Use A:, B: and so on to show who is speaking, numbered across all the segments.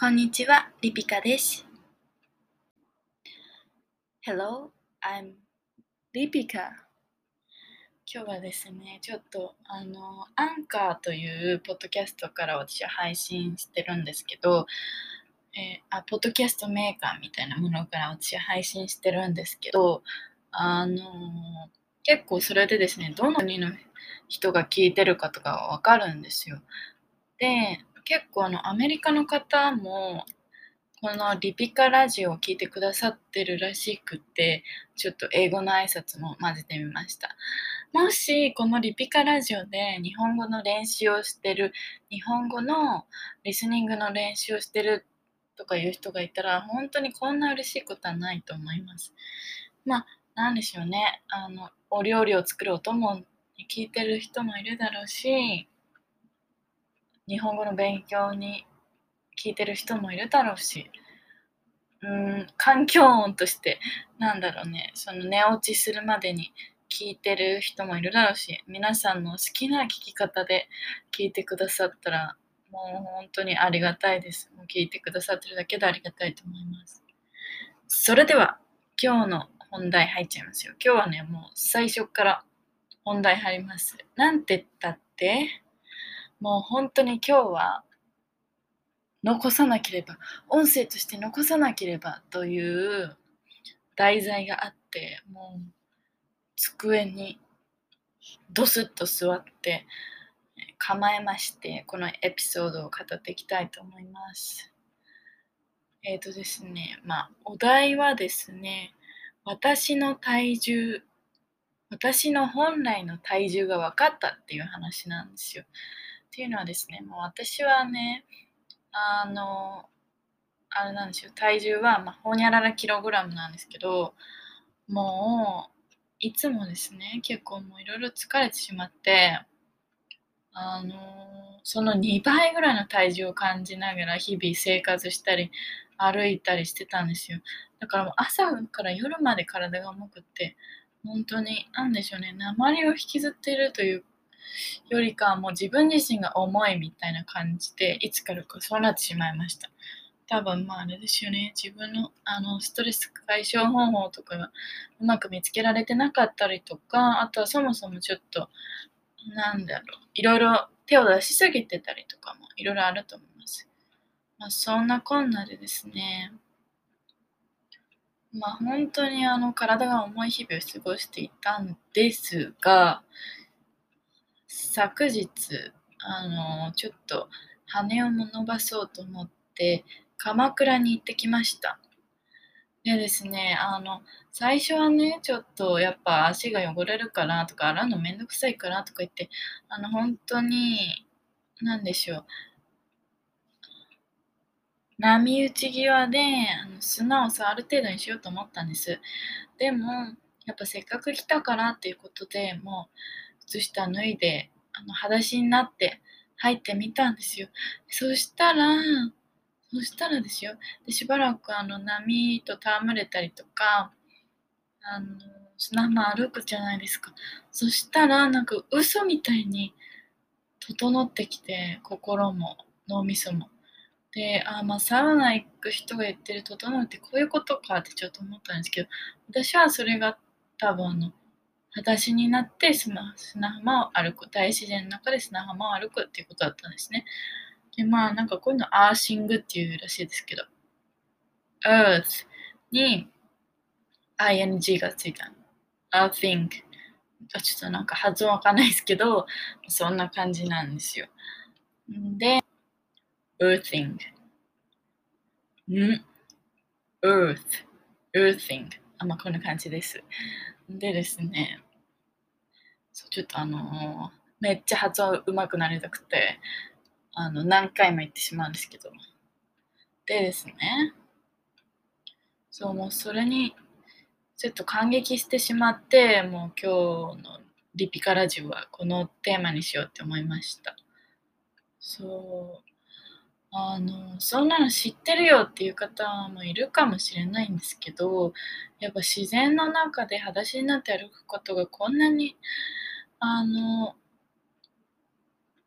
A: こんにちは、リピカです。Hello, I'm リピカ。今日はですね、ちょっとあの、アンカーというポッドキャストから私は配信してるんですけど、えーあ、ポッドキャストメーカーみたいなものから私は配信してるんですけど、あの結構それでですね、どの国の人が聞いてるかとかわかるんですよ。で、結構あのアメリカの方もこのリピカラジオを聞いてくださってるらしくてちょっと英語の挨拶も混ぜてみました。もしこのリピカラジオで日本語の練習をしてる日本語のリスニングの練習をしてるとかいう人がいたら本当にこんな嬉しいことはないと思います。まあなんでしょうね。あのお料理を作るお供に聞いてる人もいるだろうし日本語の勉強に聞いてる人もいるだろうし、うん、環境音として、なんだろうね、その寝落ちするまでに聞いてる人もいるだろうし、皆さんの好きな聞き方で聞いてくださったら、もう本当にありがたいです。もう聞いてくださってるだけでありがたいと思います。それでは、今日の本題入っちゃいますよ。今日はね、もう最初から本題入ります。なんて言ったって、もう本当に今日は残さなければ音声として残さなければという題材があってもう机にドスッと座って構えましてこのエピソードを語っていきたいと思います。えっ、とですねまあお題はですね私の体重私の本来の体重が分かったっていう話なんですよ。っていうのはですね、もう私はね、あの、あれなんですよ、体重は、まあ、ほにゃららキログラムなんですけど、もう、いつもですね、結構もういろいろ疲れてしまって、あの、その2倍ぐらいの体重を感じながら日々生活したり、歩いたりしてたんですよ。だからもう朝から夜まで体が重くって、本当に、なんでしょうね、鉛を引きずっているというよりかはもう自分自身が重いみたいな感じでいつからかそうなってしまいました。多分まああれですよね。自分のあのストレス解消方法とかがうまく見つけられてなかったりとかあとはそもそもちょっとなんだろう。いろいろ手を出しすぎてたりとかもいろいろあると思います。まあそんなこんなでですね。まあ本当にあの体が重い日々を過ごしていたんですが昨日あのちょっと羽を伸ばそうと思って鎌倉に行ってきました。でですねあの最初はねちょっとやっぱ足が汚れるからとか洗うのめんどくさいからとか言ってあの本当に何でしょう。波打ち際であの砂をさある程度にしようと思ったんです。でもやっぱせっかく来たからっていうことでもう靴下脱いであの裸足になって入ってみたんですよ。そしたらそしたらですよ。でしばらくあの波と戯れたりとかあの砂浜歩くじゃないですか。そしたらなんか嘘みたいに整ってきて心も脳みそも。であまあサウナ行く人が言ってる整うってこういうことかってちょっと思ったんですけど私はそれが多分あの裸足になって砂浜を歩く。大自然の中で砂浜を歩くっていうことだったんですね。でまあなんかこういうのアーシングっていうらしいですけど。Earth に ing がついた earthing あちょっとなんか発音わかんないですけどそんな感じなんですよ。で earthing ん？Earth earthing あまあこんな感じです。でですねそうちょっとあのーめっちゃ発音上手くなりたくてあの何回も言ってしまうんですけど。でですねそうもうそれにちょっと感激してしまってもう今日のリピカラジオはこのテーマにしようって思いました。そう。あのそんなの知ってるよっていう方もいるかもしれないんですけどやっぱ自然の中で裸足になって歩くことがこんなにあの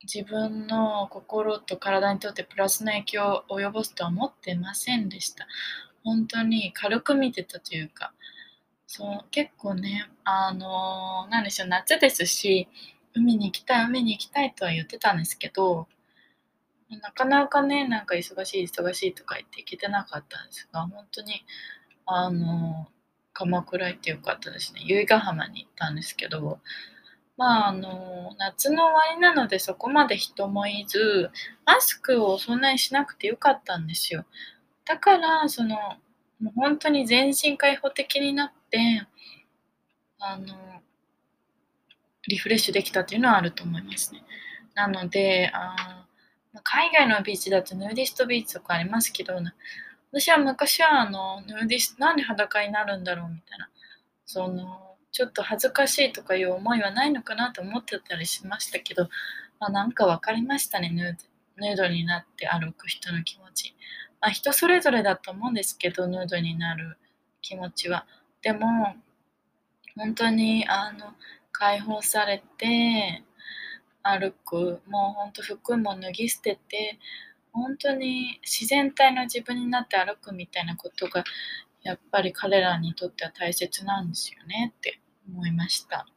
A: 自分の心と体にとってプラスの影響を及ぼすとは思ってませんでした。本当に軽く見てたというか、そう、結構ね、あの、なんでしょう、夏ですし、海に行きたい、海に行きたいとは言ってたんですけど、なかなかね、なんか忙しい、忙しいとか言って行けてなかったんですが、本当に、あの、鎌倉行ってよかったですね。由比ヶ浜に行ったんですけど、まあ、あの、夏の終わりなのでそこまで人もいず、マスクをそんなにしなくてよかったんですよ。だから、その、もう本当に全身開放的になって、あの、リフレッシュできたっていうのはあると思いますね。なので、あ海外のビーチだとヌーディストビーチとかありますけど、私は昔はあの、ヌーディスト、なんで裸になるんだろうみたいな、その、ちょっと恥ずかしいとかいう思いはないのかなと思ってたりしましたけど、まあ、なんか分かりましたねヌードヌードになって歩く人の気持ち、まあ、人それぞれだと思うんですけどヌードになる気持ちは。でも本当にあの解放されて歩くもう本当服も脱ぎ捨てて本当に自然体の自分になって歩くみたいなことがやっぱり彼らにとっては大切なんですよねって思いました。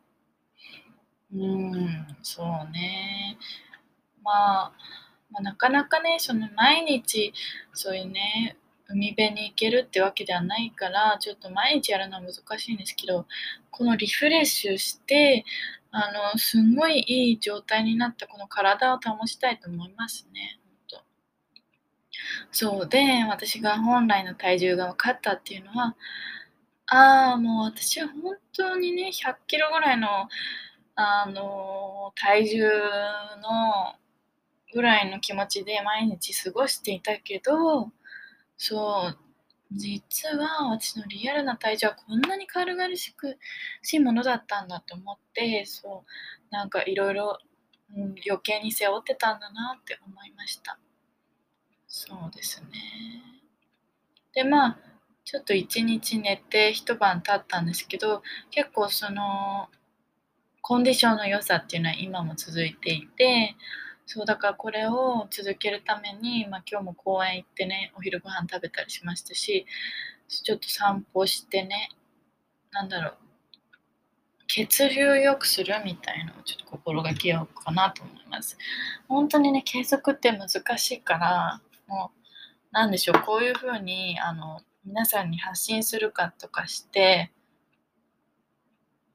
A: うん、そうね。まあ、まあ、なかなかね、その毎日、そういうね、海辺に行けるってわけではないから、ちょっと毎日やるのは難しいんですけど、このリフレッシュして、あの、すごいいい状態になったこの体を保ちたいと思いますね。そうで、私が本来の体重が分かったっていうのは、ああ、もう私は本当にね、100キロぐらいの、あの、体重のぐらいの気持ちで毎日過ごしていたけど、そう、実は私のリアルな体重はこんなに軽々しくしいものだったんだと思って、そう、なんかいろいろ余計に背負ってたんだなって思いました。そうですね。で、まあ、ちょっと一日寝て一晩経ったんですけど結構そのコンディションの良さっていうのは今も続いていてそうだからこれを続けるために、まあ、今日も公園行ってねお昼ご飯食べたりしましたしちょっと散歩してねなんだろう血流良くするみたいなのをちょっと心がけようかなと思います。本当にね継続って難しいからもうなんでしょうこういうふうにあの皆さんに発信するかとかして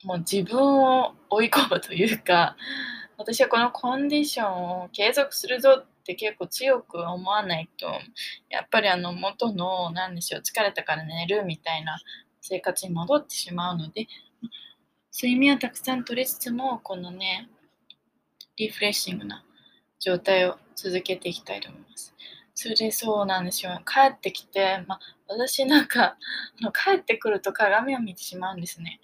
A: もう自分を追い込むというか私はこのコンディションを継続するぞって結構強く思わないとやっぱりあの元の何でしょう疲れたから寝るみたいな生活に戻ってしまうので睡眠をたくさん取りつつもこのねリフレッシングな状態を続けていきたいと思います。それでそうなんですよ。帰ってきて、ま、私なんか、帰ってくると鏡を見てしまうんですね。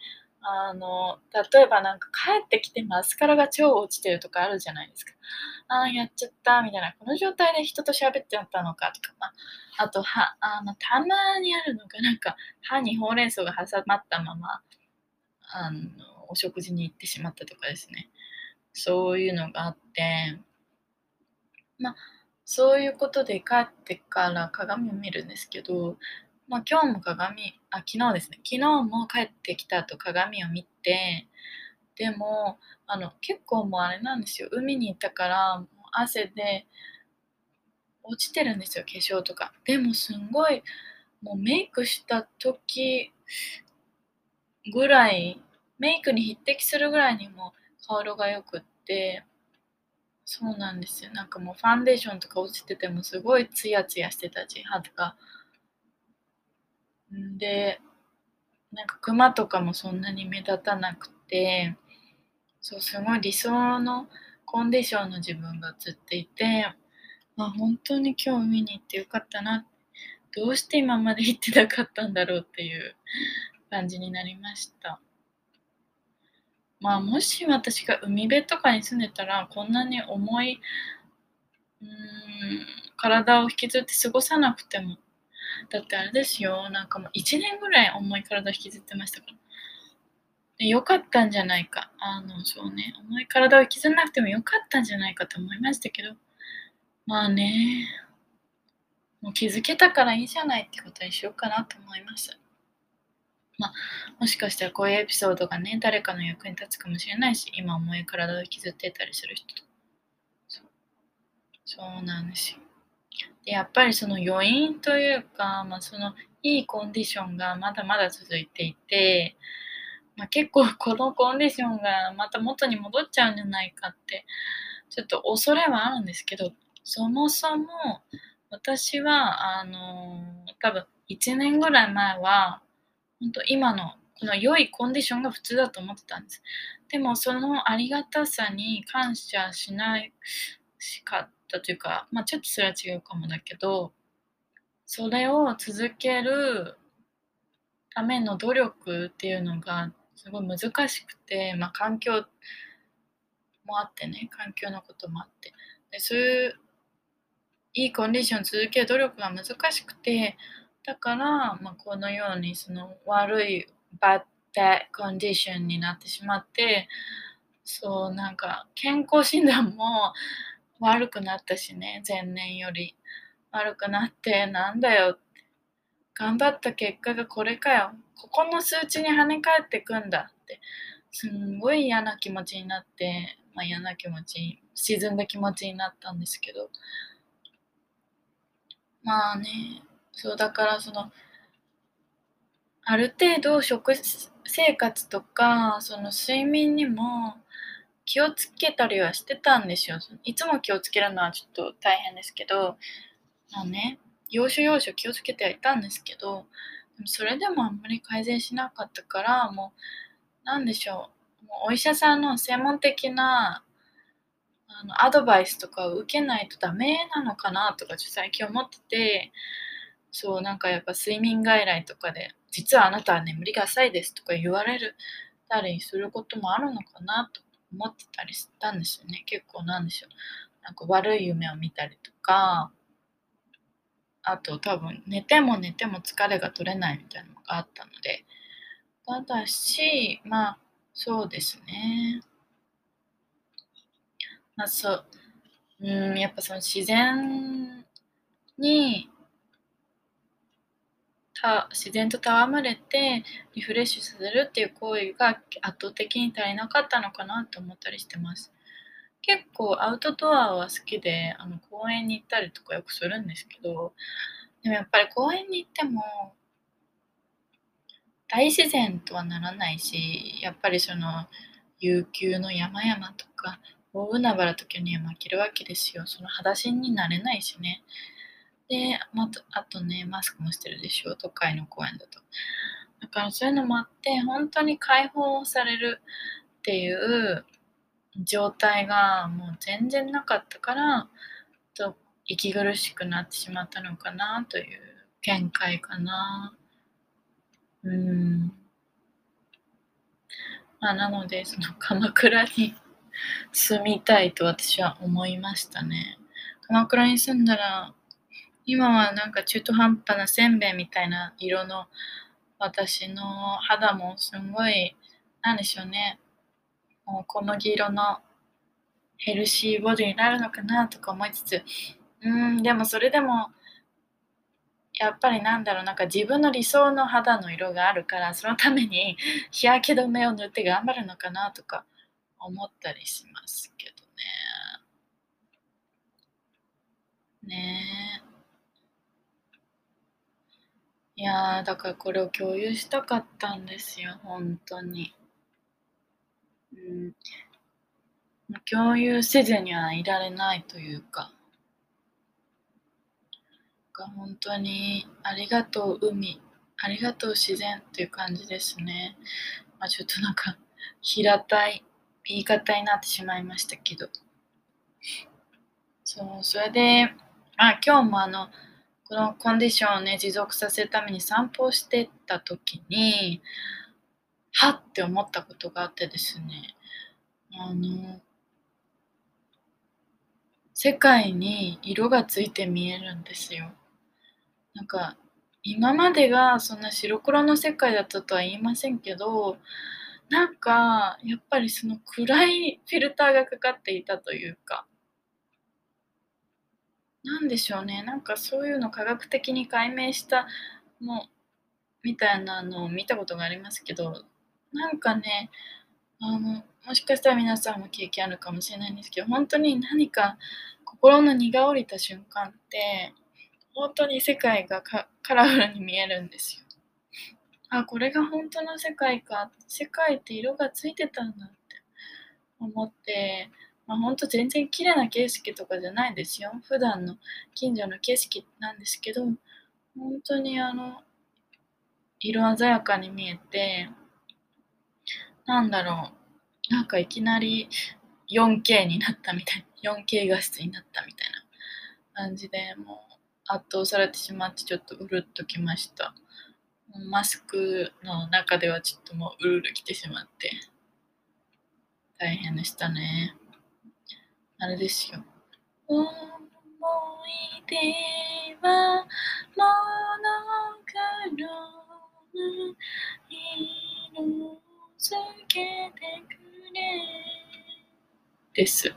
A: あの、例えばなんか帰ってきてマスカラが超落ちてるとかあるじゃないですか。ああ、やっちゃった、みたいな。この状態で人と喋ってやったのかとか、まあ、あと、は、あの、たまにあるのが、なんか、歯にほうれん草が挟まったまま、あの、お食事に行ってしまったとかですね。そういうのがあって、まあ、そういうことで帰ってから鏡を見るんですけど、まあ、今日も鏡、あ、昨日ですね。昨日も帰ってきた後鏡を見て、でも、あの、結構もうあれなんですよ。海に行ったから、もう汗で落ちてるんですよ、化粧とか。でもすんごい、もうメイクした時ぐらい、メイクに匹敵するぐらいにも顔色が良くって、そうなんですよ。なんかもうファンデーションとか落ちててもすごいツヤツヤしてたし、歯とか。で、なんかクマとかもそんなに目立たなくて、そう、すごい理想のコンディションの自分が映っていて、あ、本当に今日見に行ってよかったな。どうして今まで行ってなかったんだろうっていう感じになりました。まあ、もし私が海辺とかに住んでたら、こんなに重い、うん、体を引きずって過ごさなくても。だってあれですよ、なんかもう1年ぐらい重い体引きずってましたから。良かったんじゃないか。あの、そうね、重い体を引きずらなくても良かったんじゃないかと思いましたけど、まあね、もう気づけたからいいじゃないってことにしようかなと思います。まあ、もしかしたらこういうエピソードがね、誰かの役に立つかもしれないし、今重い体を引きずってたりする人そうそうなんですよ。やっぱりその余韻というか、まあ、そのいいコンディションがまだまだ続いていて、まあ、結構このコンディションがまた元に戻っちゃうんじゃないかってちょっと恐れはあるんですけどそもそも私はあのー、多分1年ぐらい前は本当今のこの良いコンディションが普通だと思ってたんです。でもそのありがたさに感謝しないしかったというか、まあ、ちょっとそれは違うかもだけどそれを続けるための努力っていうのがすごい難しくて、まあ、環境もあってね環境のこともあって。でそういういいコンディション続ける努力が難しくてだから、まあ、このようにその悪いバッドコンディションになってしまってそうなんか健康診断も悪くなったしね前年より。悪くなってなんだよ。頑張った結果がこれかよ。ここの数値に跳ね返ってくんだって。すんごい嫌な気持ちになってまあ嫌な気持ち沈んだ気持ちになったんですけど。まあねそうだからそのある程度食生活とかその睡眠にも気をつけたりはしてたんですよ。いつも気をつけるのはちょっと大変ですけど、まあね、要所要所気をつけてはいたんですけど、でもそれでもあんまり改善しなかったから、もう、なんでしょう、もうお医者さんの専門的なあのアドバイスとかを受けないとダメなのかなとかちょっと最近思ってて、そう、なんかやっぱ睡眠外来とかで、実はあなたは眠りが浅いですとか言われるたりすることもあるのかなと思ってたりしたんですよね。結構なんでしょう。なんか悪い夢を見たりとか、あと多分寝ても寝ても疲れが取れないみたいなのがあったので、ただし、まあ、そうですね。まあそう、うん、やっぱその自然にた自然と戯れてリフレッシュさせるっていう行為が圧倒的に足りなかったのかなと思ったりしてます。結構アウトドアは好きであの公園に行ったりとかよくするんですけどでもやっぱり公園に行っても大自然とはならないしやっぱりその悠久の山々とか大海原とかには負けるわけですよその裸足になれないしねで、また、あとね、マスクもしてるでしょ、都会の公園だと。だからそういうのもあって、本当に解放されるっていう状態がもう全然なかったから、と息苦しくなってしまったのかなという見解かな。うん。まあ、なので、その鎌倉に住みたいと私は思いましたね。鎌倉に住んだら今はなんか中途半端なせんべいみたいな色の私の肌もすごい、なんでしょうね。もう小麦色のヘルシーボディになるのかなとか思いつつ、うん、でもそれでも、やっぱりなんだろう、なんか自分の理想の肌の色があるから、そのために 日焼け止めを塗って頑張るのかなとか思ったりしますけどね。ねえ。いやー、だからこれを共有したかったんですよ、本当に。うん。共有せずにはいられないというか。が本当にありがとう海、ありがとう自然っていう感じですね。まあちょっとなんか平たい言い方になってしまいましたけど。そう、それで、あ今日もあの、このコンディションをね、持続させるために散歩をしてた時に、はって思ったことがあってですね、あの、世界に色がついて見えるんですよ。なんか、今までがそんな白黒の世界だったとは言いませんけど、なんか、やっぱりその暗いフィルターがかかっていたというか、なんでしょうね、なんかそういうの科学的に解明したのみたいなのを見たことがありますけど、なんかね、あの、もしかしたら皆さんも経験あるかもしれないんですけど、本当に何か心の荷が下りた瞬間って、本当に世界がカラフルに見えるんですよ。あ、これが本当の世界か。世界って色がついてたんだって思って、まあ、本当全然綺麗な景色とかじゃないですよ。普段の近所の景色なんですけど、本当にあの、色鮮やかに見えて、なんだろう、なんかいきなり 4K になったみたい、4K 画質になったみたいな感じで、もう圧倒されてしまってちょっとうるっときました。マスクの中ではちょっともううるうる来てしまって、大変でしたね。あれですよ。思い出は物から色づけてくれです。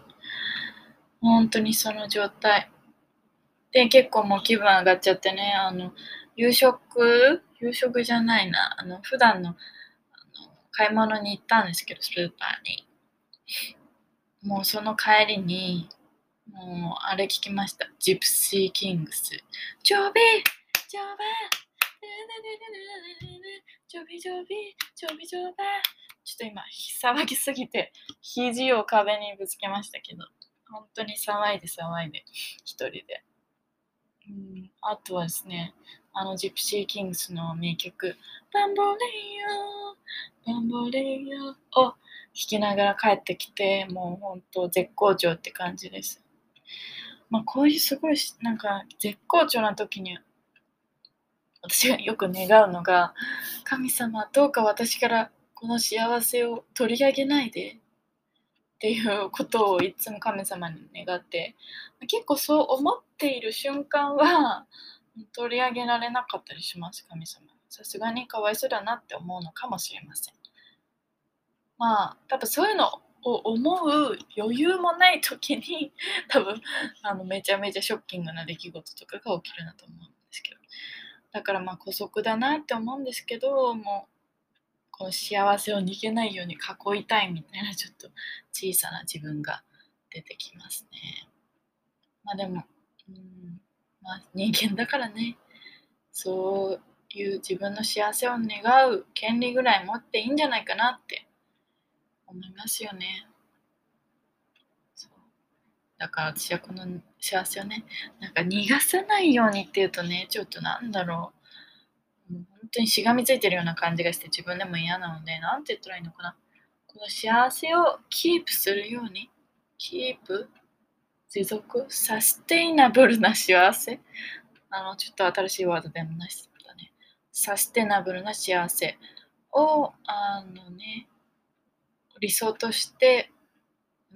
A: 本当にその状態。で、結構もう気分上がっちゃってね、あの、夕食？夕食じゃないな。あの、普段のあの買い物に行ったんですけど、スーパーに。もうその帰りに、もうあれ聞きました。ジプシーキングス。ジョビジョバジョビジョビジョビジョバちょっと今、騒ぎすぎて、肘を壁にぶつけましたけど、本当に騒いで騒いで、一人で。うん、あとはですね、あのジプシーキングスの名曲、バンボレイヤー、バンボレイヤーきながら帰ってきて、もう本当絶好調って感じです。まあこういうすごいなんか絶好調な時に私がよく願うのが、神様どうか私からこの幸せを取り上げないでっていうことをいつも神様に願って結構そう思っている瞬間は取り上げられなかったりします、神様。さすがにかわいそうだなって思うのかもしれません。まあ、多分そういうのを思う余裕もない時に、多分あのめちゃめちゃショッキングな出来事とかが起きるなと思うんですけど。だからまあ姑息だなって思うんですけど、もうこの幸せを逃げないように囲いたいみたいな ちょっと小さな自分が出てきますね。まあでも、うんまあ、人間だからねそういう自分の幸せを願う権利ぐらい持っていいんじゃないかなって思いますよね。そうだから私はこの幸せをねなんか逃がさないようにっていうとねちょっとなんだろうもう本当にしがみついてるような感じがして自分でも嫌なのでなんて言ったらいいのかなこの幸せをキープするようにキープ持続サステイナブルな幸せあの、ちょっと新しいワードでもないしだね。サステナブルな幸せを、あのね、理想として、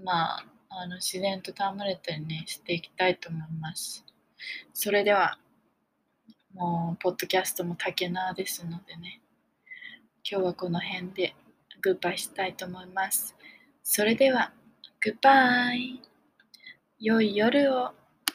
A: まあ、あの自然と戯れたりね、していきたいと思います。それでは、もう、ポッドキャストも竹縄ですのでね、今日はこの辺でグッバイしたいと思います。それでは、グッバイ良い夜を。